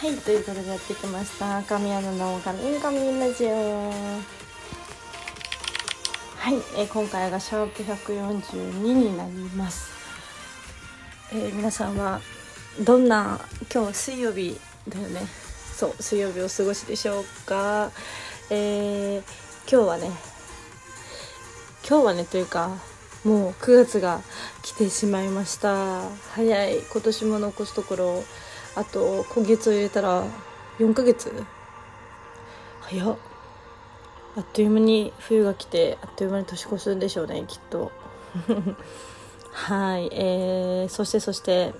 はいということでやってきました。神谷の神インカミンラジオ。はい、えー、今回がシャープ142になります、えー、皆さんはどんな今日水曜日だよね？そう水曜日お過ごしでしょうか？えー、今日はね今日はねというかもう9月が来てしまいました。早い今年も残すところあと今月を入れたら4ヶ月？早っ。あっという間に冬が来てあっという間に年越すんでしょうねきっと。はいえー、そしてそして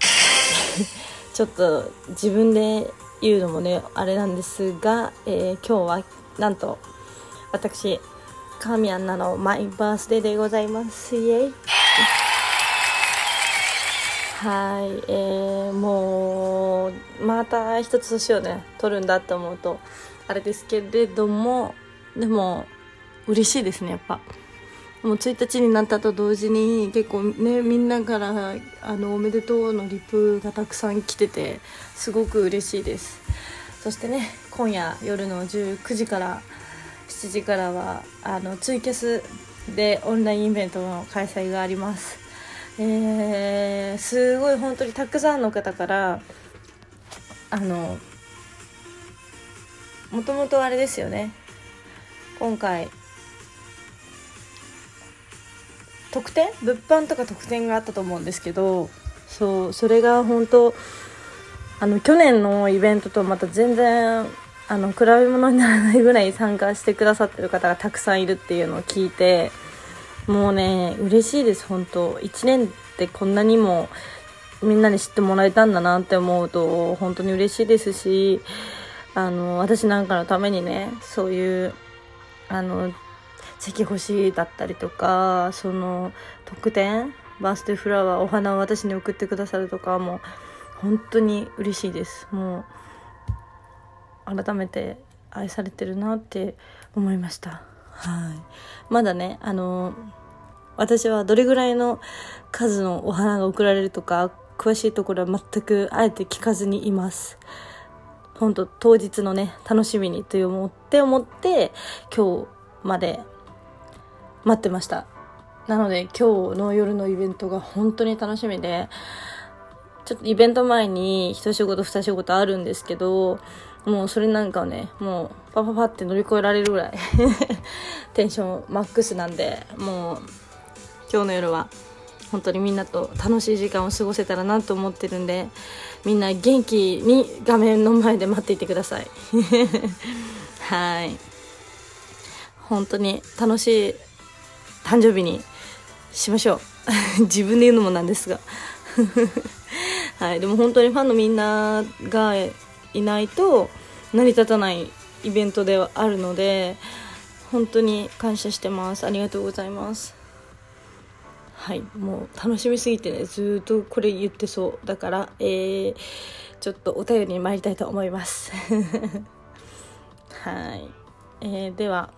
ちょっと自分で言うのもねあれなんですが、えー、今日はなんと私神アンナのマイバースデーでございます。イエイ。はいえー、もうまた一つ年をね取るんだって思うとあれですけれどもでも嬉しいですねやっぱ。もう1日になったと同時に結構ねみんなからあのおめでとうのリプがたくさん来ててすごく嬉しいです。そしてね今夜夜の19時から7時からはあのツイキャスでオンラインイベントの開催があります。えー、すごい本当にたくさんの方からあのもともとあれですよね。今回特典？物販とか特典があったと思うんですけどそうそれが本当あの去年のイベントとまた全然あの比べ物にならないぐらい参加してくださってる方がたくさんいるっていうのを聞いてもうね嬉しいです本当。1年ってこんなにもみんなに知ってもらえたんだなって思うと本当に嬉しいですしあの私なんかのためにねそういうあの席欲しいだったりとかその特典バースデーフラワーお花を私に送ってくださるとかも本当に嬉しいです。もう改めて愛されてるなって思いました。はい。まだねあの私はどれぐらいの数のお花が送られるとか詳しいところは全くあえて聞かずにいます。本当当日のね楽しみにと思って思って今日まで待ってました。なので今日の夜のイベントが本当に楽しみでちょっとイベント前に一仕事二仕事あるんですけどもうそれなんかをねもうパパパって乗り越えられるぐらい テンションマックスなんでもう今日の夜は本当にみんなと楽しい時間を過ごせたらなと思ってるんでみんな元気に画面の前で待っていてください。はい。本当に楽しい誕生日にしましょう。自分で言うのもなんですが。はい。でも本当にファンのみんながいないと成り立たないイベントではあるので本当に感謝してます。ありがとうございます。はいもう楽しみすぎてねずっとこれ言ってそうだからえー、ちょっとお便りに参りたいと思います。はい、えー、では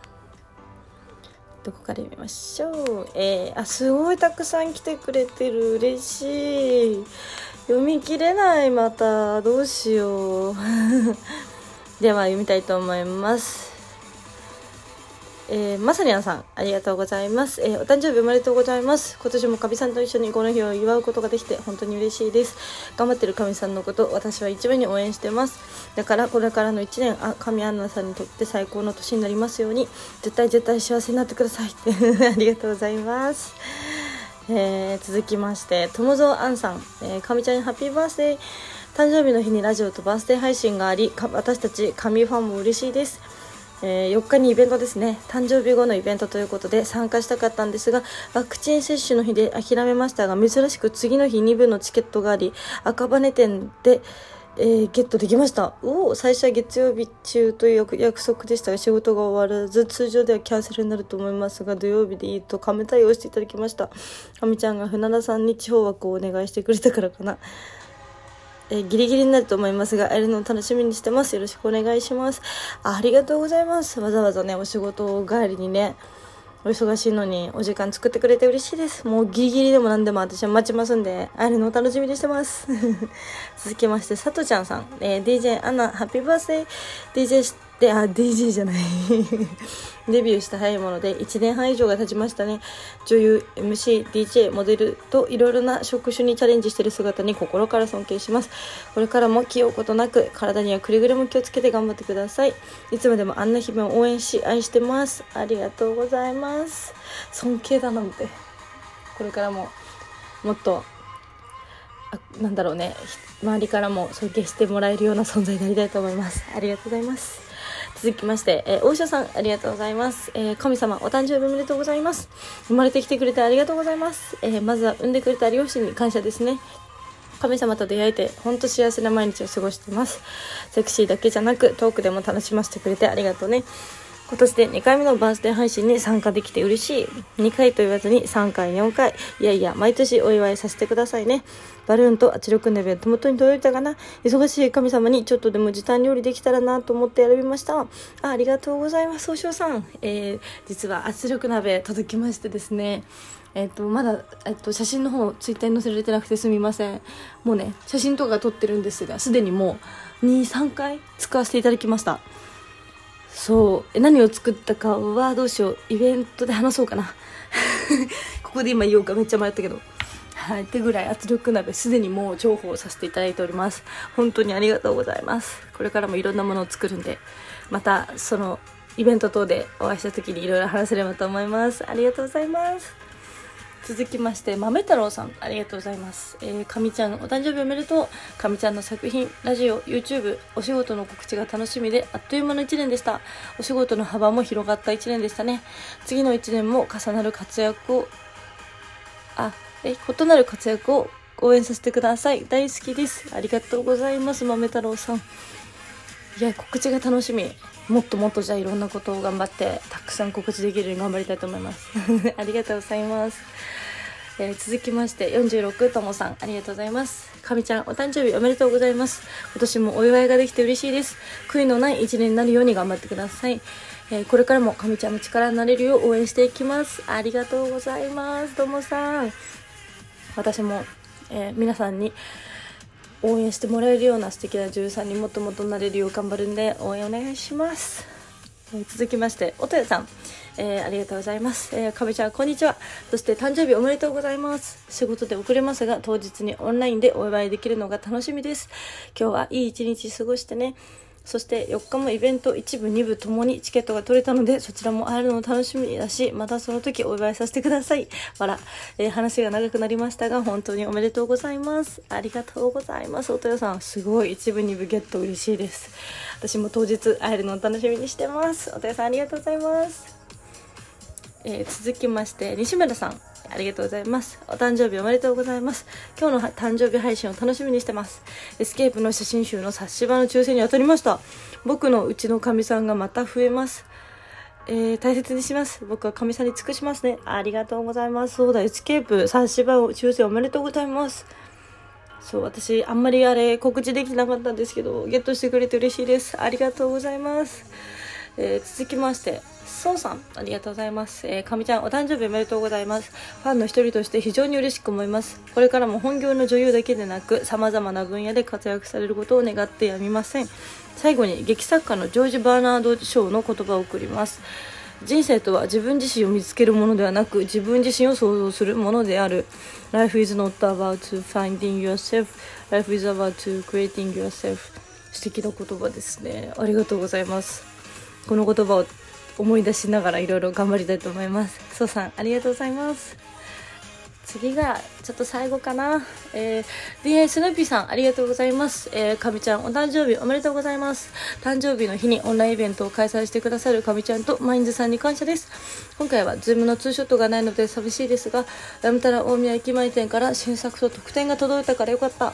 どこから読みましょう？えー、あすごいたくさん来てくれてる。嬉しい。読み切れない。またどうしよう。では読みたいと思います。えー、まさにゃんさん、ありがとうございます。えー、お誕生日おめでとうございます。今年もかみさんと一緒にこの日を祝うことができて本当に嬉しいです。頑張ってるかみさんのこと、私は一番に応援してます。だから、これからの1年、あ、神アンナさんにとって最高の年になりますように、絶対絶対幸せになってください。ありがとうございます。えー、続きまして、ともぞうあんさん、えー、かみちゃんにハッピーバースデー。誕生日の日にラジオとバースデー配信があり、私たち神ファンも嬉しいです。えー、4日にイベントですね。誕生日後のイベントということで参加したかったんですがワクチン接種の日で諦めましたが珍しく次の日2部のチケットがあり赤羽店で、えー、ゲットできました。おお最初は月曜日中という約束でしたが仕事が終わらず通常ではキャンセルになると思いますが土曜日でいいと亀対応していただきました。かみちゃんが船田さんに地方枠をお願いしてくれたからかな。えギリギリになると思いますが、会えるのを楽しみにしてます。よろしくお願いします。ありがとうございます。わざわざね、お仕事帰りにね、お忙しいのにお時間作ってくれて嬉しいですもうギリギリでも何でも私は待ちますんで会えるのを楽しみにしてます 続きましてさとちゃんさん、えー、DJ アナハッピーバースデー DJ であ DJ じゃない。デビューした早いもので1年半以上が経ちましたね。女優 MCDJ モデルといろいろな職種にチャレンジしている姿に心から尊敬します。これからも気負うことなく体にはくれぐれも気をつけて頑張ってください。いつまでもあんな日々を応援し愛してます。ありがとうございます。尊敬だなんて。これからももっとあなんだろうね。周りからも尊敬してもらえるような存在になりたいと思います。ありがとうございます。続きまして、えー、大塩さん、ありがとうございます。えー、神様、お誕生日おめでとうございます。生まれてきてくれてありがとうございます。えー、まずは産んでくれた両親に感謝ですね。神様と出会えて、ほんと幸せな毎日を過ごしてます。セクシーだけじゃなく、トークでも楽しませてくれてありがとうね。今年で2回目のバースデー配信に参加できて嬉しい。2回と言わずに3回、4回。いやいや、毎年お祝いさせてくださいね。バルーンと圧力鍋手元に届いたかな忙しい神様にちょっとでも時短料理できたらなと思って選びました。あありがとうございます、総称さん。えー、実は圧力鍋届きましてですね。えっ、と、まだ、えっ、と、写真の方、ツイッターに載せられてなくてすみません。もうね、写真とか撮ってるんですが、すでにもう、2、3回使わせていただきました。そう。何を作ったかはどうしよう。イベントで話そうかな。ここで今言おうかめっちゃ迷ったけど。はい。ってぐらい圧力鍋すでにもう重宝させていただいております。本当にありがとうございます。これからもいろんなものを作るんでまたそのイベント等でお会いした時にいろいろ話せればと思います。ありがとうございます。続きまして豆太郎さんありがとうございます。えー、かみちゃんお誕生日おめでとう。かみちゃんの作品ラジオ YouTube お仕事の告知が楽しみであっという間の1年でした。お仕事の幅も広がった1年でしたね。次の1年も重なる活躍をあえ異なる活躍を応援させてください。大好きです。ありがとうございます豆太郎さん。いや告知が楽しみ。もっともっとじゃあいろんなことを頑張ってたくさん告知できるように頑張りたいと思います。ありがとうございます。えー、続きまして46ともさん。ありがとうございます。かみちゃんお誕生日おめでとうございます。今年もお祝いができて嬉しいです。悔いのない一年になるように頑張ってください、えー、これからもかみちゃんの力になれるよう応援していきます。ありがとうございます。ともさん。私も、えー、皆さんに応援してもらえるような素敵な女優さんにもっともっとなれるよう頑張るんで応援お願いします、えー、続きまして音谷さんえー、ありがとうございます。えー、かべちゃん、こんにちは。そして、誕生日おめでとうございます。仕事で遅れますが、当日にオンラインでお祝いできるのが楽しみです。今日はいい一日過ごしてね。そして4日もイベント1部2部ともにチケットが取れたのでそちらも会えるの楽しみだしまたその時お祝いさせてください。わら、えー、話が長くなりましたが本当におめでとうございます。ありがとうございます。おとよさんすごい1部2部ゲット嬉しいです。私も当日会えるのを楽しみにしてます。おとよさんありがとうございます。えー、続きまして西村さんありがとうございます。お誕生日おめでとうございます。今日の誕生日配信を楽しみにしてます。エスケープの写真集の冊子場の抽選に当たりました。僕のうちのかみさんがまた増えます。えー、大切にします。僕はかみさんに尽くしますね。ありがとうございます。そうだ、エスケープ冊子場を抽選おめでとうございます。そう、私、あんまりあれ告知できなかったんですけど、ゲットしてくれて嬉しいです。ありがとうございます。えー、続きまして、そうさん、ありがとうございます。えー、かみちゃん、お誕生日おめでとうございます。ファンの一人として非常に嬉しく思います。これからも本業の女優だけでなく、様々な分野で活躍されることを願ってやみません。最後に、劇作家のジョージ・バーナード・ショーの言葉を送ります。人生とは自分自身を見つけるものではなく自分自身を想像するものである Life is not about finding yourself Life is about creating yourself 素敵な言葉ですねありがとうございますこの言葉を思い出しながらいろいろ頑張りたいと思います。そうさん、ありがとうございます。次が、ちょっと最後かな。えー、DA スヌーピーさん、ありがとうございます。えー、かみちゃん、お誕生日おめでとうございます。誕生日の日にオンラインイベントを開催してくださるかみちゃんとマインズさんに感謝です。今回は、ズームのツーショットがないので寂しいですが、ラムタラ大宮駅前店から新作と特典が届いたからよかった。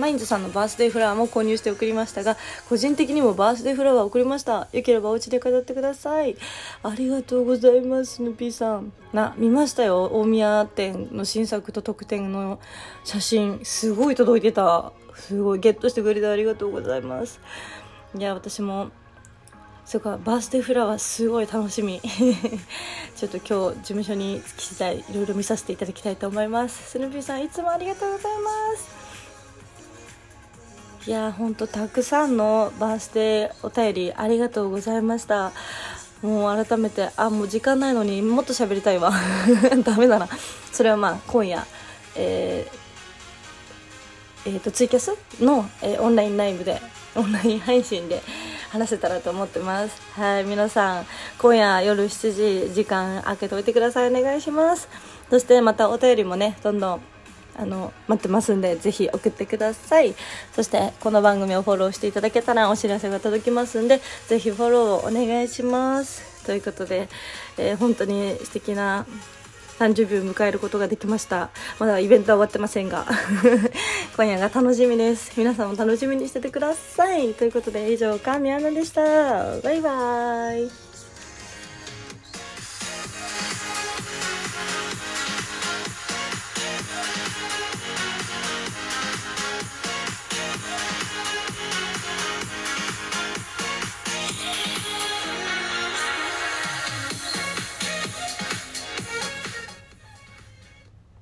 マインズさんのバースデーフラワーも購入して送りましたが、個人的にもバースデーフラワー送りました。よければお家で飾ってください。ありがとうございます、スヌピーさん。な、見ましたよ。大宮店の新作と特典の写真。すごい届いてた。すごい、ゲットしてくれてありがとうございます。いや、私も、そっかバースデーフラワーすごい楽しみ ちょっと今日事務所に来次第いろいろ見させていただきたいと思いますスヌーピーさんいつもありがとうございますいやほんとたくさんのバースデーお便りありがとうございました。もう改めてあもう時間ないのにもっと喋りたいわ。ダメだな。それはまあ今夜えー、えー、とツイキャスの、えー、オンラインライブでオンライン配信で話せたらと思ってます。はい皆さん今夜夜7時時間空けておいてください。お願いします。そしてまたお便りもねどんどんあの待ってますんでぜひ送ってください。そしてこの番組をフォローしていただけたらお知らせが届きますんでぜひフォローをお願いします。ということで、えー、本当に素敵な30秒迎えることができました。まだイベントは終わってませんが 今夜が楽しみです。皆さんも楽しみにしててください。ということで以上神アナでした。バイバーイ。